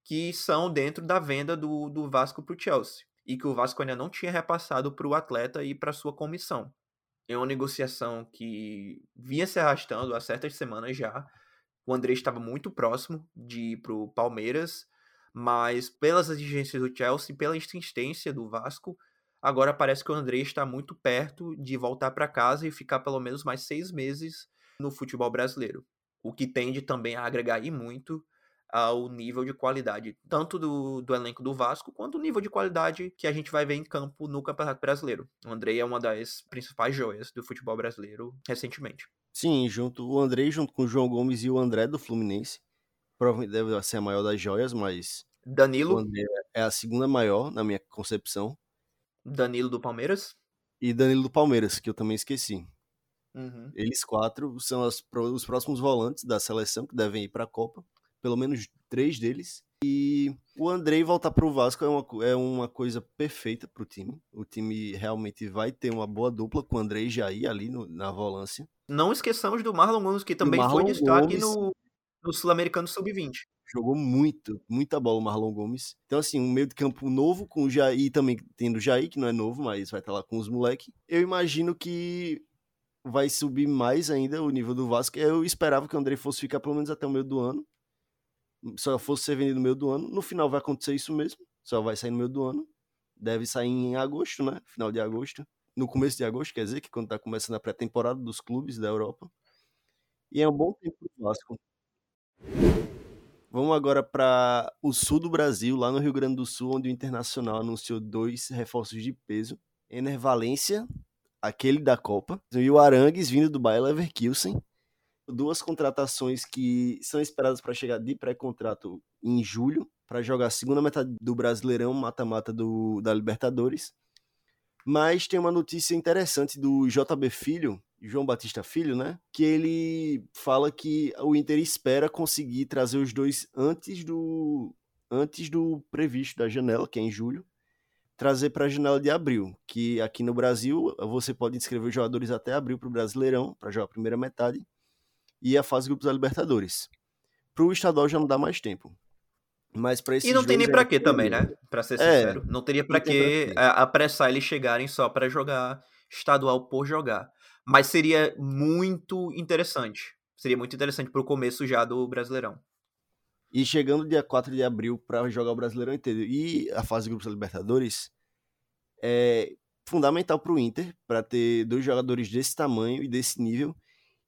que são dentro da venda do, do Vasco para o Chelsea. E que o Vasco ainda não tinha repassado para o atleta e para sua comissão. É uma negociação que vinha se arrastando há certas semanas já. O Andrei estava muito próximo de ir para o Palmeiras, mas pelas exigências do Chelsea, pela insistência do Vasco, Agora parece que o André está muito perto de voltar para casa e ficar pelo menos mais seis meses no futebol brasileiro, o que tende também a agregar e muito ao nível de qualidade, tanto do, do elenco do Vasco, quanto o nível de qualidade que a gente vai ver em campo no Campeonato Brasileiro. O André é uma das principais joias do futebol brasileiro recentemente. Sim, junto o André junto com o João Gomes e o André do Fluminense. Provavelmente deve ser a maior das joias, mas Danilo o André é a segunda maior na minha concepção. Danilo do Palmeiras. E Danilo do Palmeiras, que eu também esqueci. Uhum. Eles quatro são as, os próximos volantes da seleção que devem ir para a Copa. Pelo menos três deles. E o Andrei voltar para o Vasco é uma, é uma coisa perfeita para o time. O time realmente vai ter uma boa dupla com o Andrei e Jair ali no, na volância. Não esqueçamos do Marlon Gomes, que também foi destaque Gomes, no, no Sul-Americano Sub-20. Jogou muito, muita bola o Marlon Gomes. Então, assim, um meio de campo novo com o Jair, também tendo o Jair, que não é novo, mas vai estar lá com os moleques. Eu imagino que vai subir mais ainda o nível do Vasco. Eu esperava que o André fosse ficar pelo menos até o meio do ano. Só fosse ser vendido no meio do ano. No final vai acontecer isso mesmo. Só vai sair no meio do ano. Deve sair em agosto, né? Final de agosto. No começo de agosto, quer dizer, que quando tá começando a pré-temporada dos clubes da Europa. E é um bom tempo pro Vasco. Vamos agora para o sul do Brasil, lá no Rio Grande do Sul, onde o Internacional anunciou dois reforços de peso. Ener Valência, aquele da Copa, e o Arangues vindo do Bayer Leverkusen. Duas contratações que são esperadas para chegar de pré-contrato em julho, para jogar a segunda metade do Brasileirão, mata-mata da Libertadores. Mas tem uma notícia interessante do JB Filho, João Batista Filho, né? Que ele fala que o Inter espera conseguir trazer os dois antes do antes do previsto da janela, que é em julho, trazer para a janela de abril, que aqui no Brasil você pode inscrever os jogadores até abril para o Brasileirão, para jogar a primeira metade, e a fase grupos da Libertadores. Para o estadual já não dá mais tempo. Mas para E não tem nem para quê também, né? Para ser é, sincero, não teria para que apressar eles chegarem só para jogar estadual por jogar. Mas seria muito interessante. Seria muito interessante para o começo já do Brasileirão. E chegando dia 4 de abril para jogar o Brasileirão inteiro e a fase de grupos da Libertadores, é fundamental para o Inter, para ter dois jogadores desse tamanho e desse nível.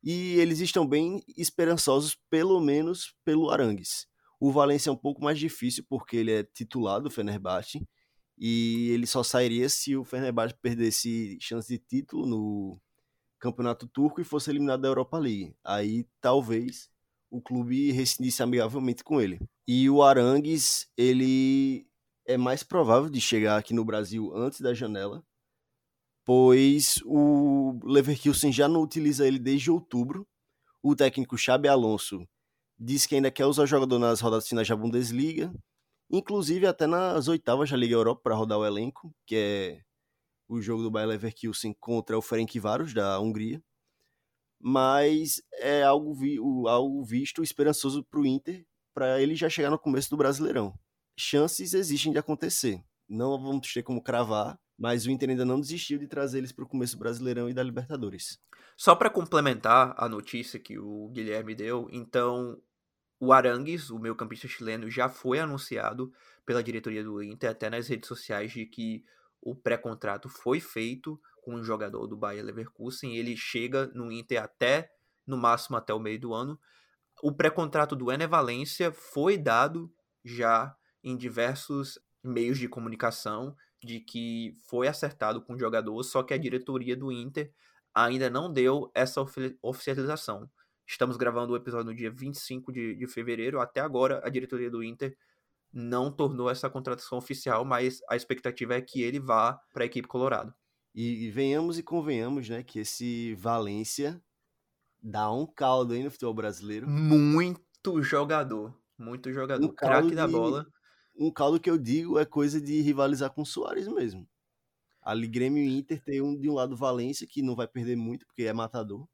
E eles estão bem esperançosos, pelo menos pelo Arangues. O Valência é um pouco mais difícil, porque ele é titular do Fenerbahçe, e ele só sairia se o Fenerbahçe perdesse chance de título no campeonato turco e fosse eliminado da Europa League. Aí talvez o clube rescindisse amigavelmente com ele. E o Arangues, ele é mais provável de chegar aqui no Brasil antes da janela, pois o Leverkusen já não utiliza ele desde outubro. O técnico Xabi Alonso diz que ainda quer usar o jogador nas rodadas finais da Bundesliga, inclusive até nas oitavas da Liga Europa para rodar o elenco, que é o jogo do Bayer Leverkusen contra o Ferencváros da Hungria. Mas é algo, vi, algo visto esperançoso para o Inter, para ele já chegar no começo do Brasileirão. Chances existem de acontecer. Não vamos ter como cravar, mas o Inter ainda não desistiu de trazer eles para o começo Brasileirão e da Libertadores. Só para complementar a notícia que o Guilherme deu, então o Arangues, o meio campista chileno, já foi anunciado pela diretoria do Inter, até nas redes sociais, de que o pré-contrato foi feito com um jogador do Bayer Leverkusen, ele chega no Inter até, no máximo até o meio do ano. O pré-contrato do Ené Valência foi dado já em diversos meios de comunicação de que foi acertado com o jogador, só que a diretoria do Inter ainda não deu essa oficialização. Estamos gravando o episódio no dia 25 de, de fevereiro. Até agora, a diretoria do Inter não tornou essa contratação oficial, mas a expectativa é que ele vá para a equipe Colorado. E, e, venhamos e convenhamos, né, que esse Valência dá um caldo aí no futebol brasileiro. Muito jogador, muito jogador, um craque da bola. Um caldo que eu digo é coisa de rivalizar com o Soares mesmo. Ali Grêmio e Inter tem um de um lado Valência, que não vai perder muito, porque é matador.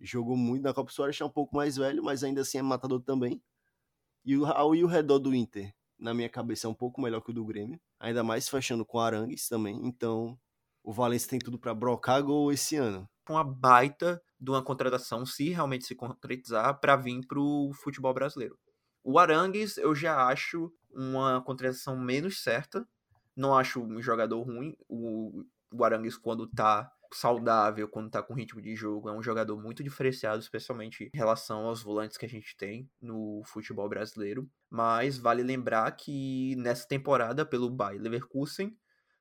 Jogou muito na Copa Soares, é um pouco mais velho, mas ainda assim é matador também. E o, e o redor do Inter na minha cabeça, é um pouco melhor que o do Grêmio. Ainda mais fechando com Arangues também. Então, o Valencia tem tudo para brocar gol esse ano. Uma baita de uma contratação, se realmente se concretizar, para vir para o futebol brasileiro. O Arangues eu já acho uma contratação menos certa. Não acho um jogador ruim. O, o Arangues, quando tá saudável, quando tá com ritmo de jogo, é um jogador muito diferenciado, especialmente em relação aos volantes que a gente tem no futebol brasileiro. Mas vale lembrar que nessa temporada, pelo Bayer Leverkusen,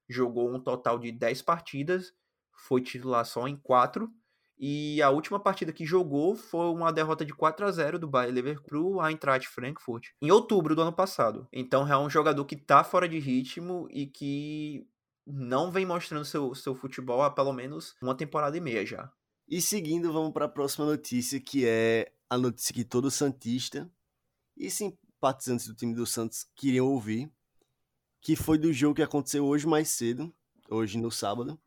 jogou um total de 10 partidas, foi titular só em 4, e a última partida que jogou foi uma derrota de 4 a 0 do Bayer Leverkusen pro Eintracht Frankfurt em outubro do ano passado. Então é um jogador que tá fora de ritmo e que não vem mostrando seu, seu futebol há pelo menos uma temporada e meia já. E seguindo, vamos para a próxima notícia, que é a notícia que todo Santista e simpatizantes do time do Santos queriam ouvir, que foi do jogo que aconteceu hoje mais cedo, hoje no sábado.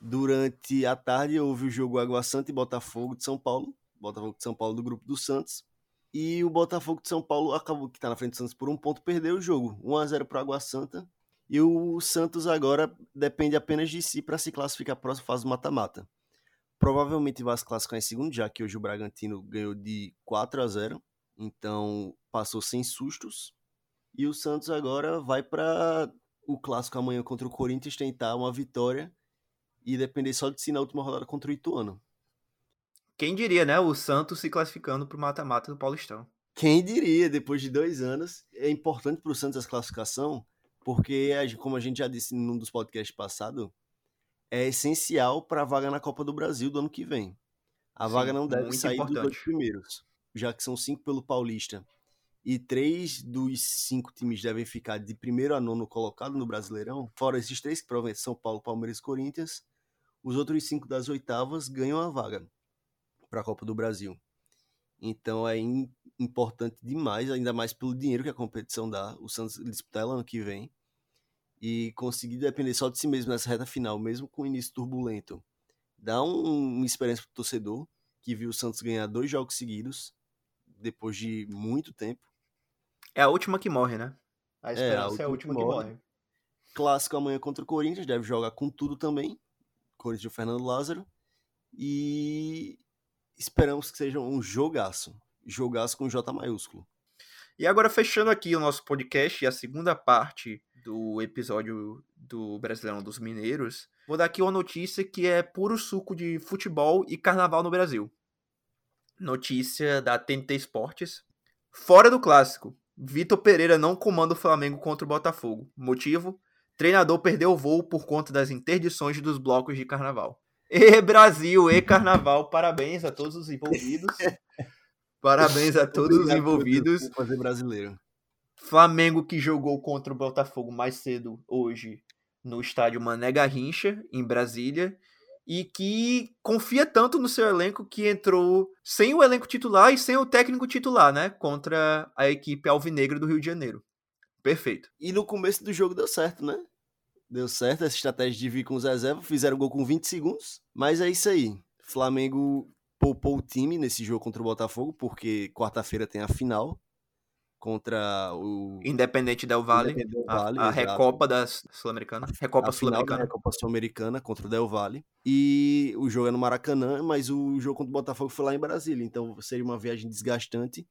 Durante a tarde houve o jogo Água Santa e Botafogo de São Paulo, Botafogo de São Paulo do grupo do Santos. E o Botafogo de São Paulo acabou que está na frente do Santos por um ponto, perdeu o jogo. 1 a 0 para Água Santa. E o Santos agora depende apenas de si para se classificar para a próxima fase mata-mata. Provavelmente vai se classificar em segundo, já que hoje o Bragantino ganhou de 4 a 0. Então passou sem sustos. E o Santos agora vai para o clássico amanhã contra o Corinthians tentar uma vitória e depender só de si na última rodada contra o Ituano. Quem diria, né? O Santos se classificando para o mata-mata do Paulistão. Quem diria, depois de dois anos, é importante para o Santos essa classificação, porque, como a gente já disse num dos podcasts passados, é essencial para a vaga na Copa do Brasil do ano que vem. A Sim, vaga não deve sair importante. dos dois primeiros, já que são cinco pelo Paulista e três dos cinco times devem ficar de primeiro a nono colocado no Brasileirão. Fora esses três, que provavelmente São Paulo, Palmeiras e Corinthians, os outros cinco das oitavas ganham a vaga para a Copa do Brasil. Então é importante demais, ainda mais pelo dinheiro que a competição dá. O Santos disputar ela ano que vem e conseguir depender só de si mesmo nessa reta final, mesmo com o início turbulento. Dá um, uma experiência para o torcedor que viu o Santos ganhar dois jogos seguidos depois de muito tempo. É a última que morre, né? A esperança é a, é a última que morre. que morre. Clássico amanhã contra o Corinthians, deve jogar com tudo também. Corinthians e Fernando Lázaro. E esperamos que seja um jogaço. Jogaço com J maiúsculo. E agora, fechando aqui o nosso podcast e a segunda parte do episódio do Brasileirão dos Mineiros, vou dar aqui uma notícia que é puro suco de futebol e carnaval no Brasil. Notícia da TNT Esportes. Fora do clássico, Vitor Pereira não comanda o Flamengo contra o Botafogo. Motivo? Treinador perdeu o voo por conta das interdições dos blocos de carnaval. E Brasil, e carnaval, parabéns a todos os envolvidos. Parabéns a todos os envolvidos. Fazer brasileiro. Flamengo que jogou contra o Botafogo mais cedo hoje no estádio Mané Garrincha, em Brasília, e que confia tanto no seu elenco que entrou sem o elenco titular e sem o técnico titular, né? Contra a equipe alvinegra do Rio de Janeiro. Perfeito. E no começo do jogo deu certo, né? Deu certo essa estratégia de vir com os reservas, fizeram gol com 20 segundos, mas é isso aí. Flamengo poupou o time nesse jogo contra o Botafogo, porque quarta-feira tem a final contra o Independente Del Vale, Independente Del vale a, a Recopa da Sul-Americana, Recopa Sul-Americana, Recopa Sul-Americana contra o Del Valle. E o jogo é no Maracanã, mas o jogo contra o Botafogo foi lá em Brasília, então seria uma viagem desgastante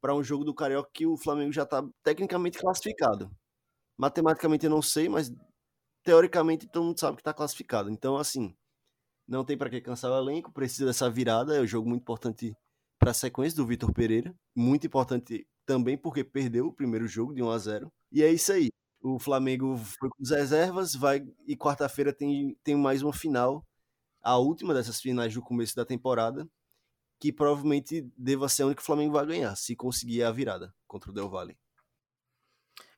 para um jogo do Carioca que o Flamengo já está tecnicamente classificado. Matematicamente eu não sei, mas teoricamente todo mundo sabe que está classificado. Então, assim, não tem para que cansar o elenco, precisa dessa virada. É um jogo muito importante para a sequência do Vitor Pereira. Muito importante também porque perdeu o primeiro jogo de 1 a 0 E é isso aí. O Flamengo foi com as reservas, vai e quarta-feira tem, tem mais uma final, a última dessas finais do começo da temporada, que provavelmente deva ser única que o Flamengo vai ganhar, se conseguir a virada contra o Del Valle.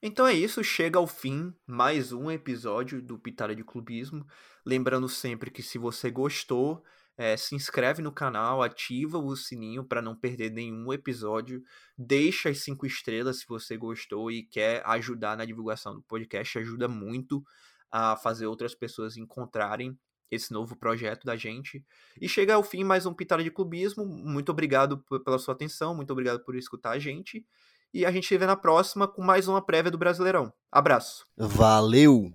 Então é isso, chega ao fim mais um episódio do Pitada de Clubismo. Lembrando sempre que se você gostou, é, se inscreve no canal, ativa o sininho para não perder nenhum episódio. Deixa as cinco estrelas se você gostou e quer ajudar na divulgação do podcast. Ajuda muito a fazer outras pessoas encontrarem esse novo projeto da gente. E chega ao fim mais um Pitada de Clubismo. Muito obrigado pela sua atenção, muito obrigado por escutar a gente. E a gente se vê na próxima com mais uma prévia do Brasileirão. Abraço. Valeu!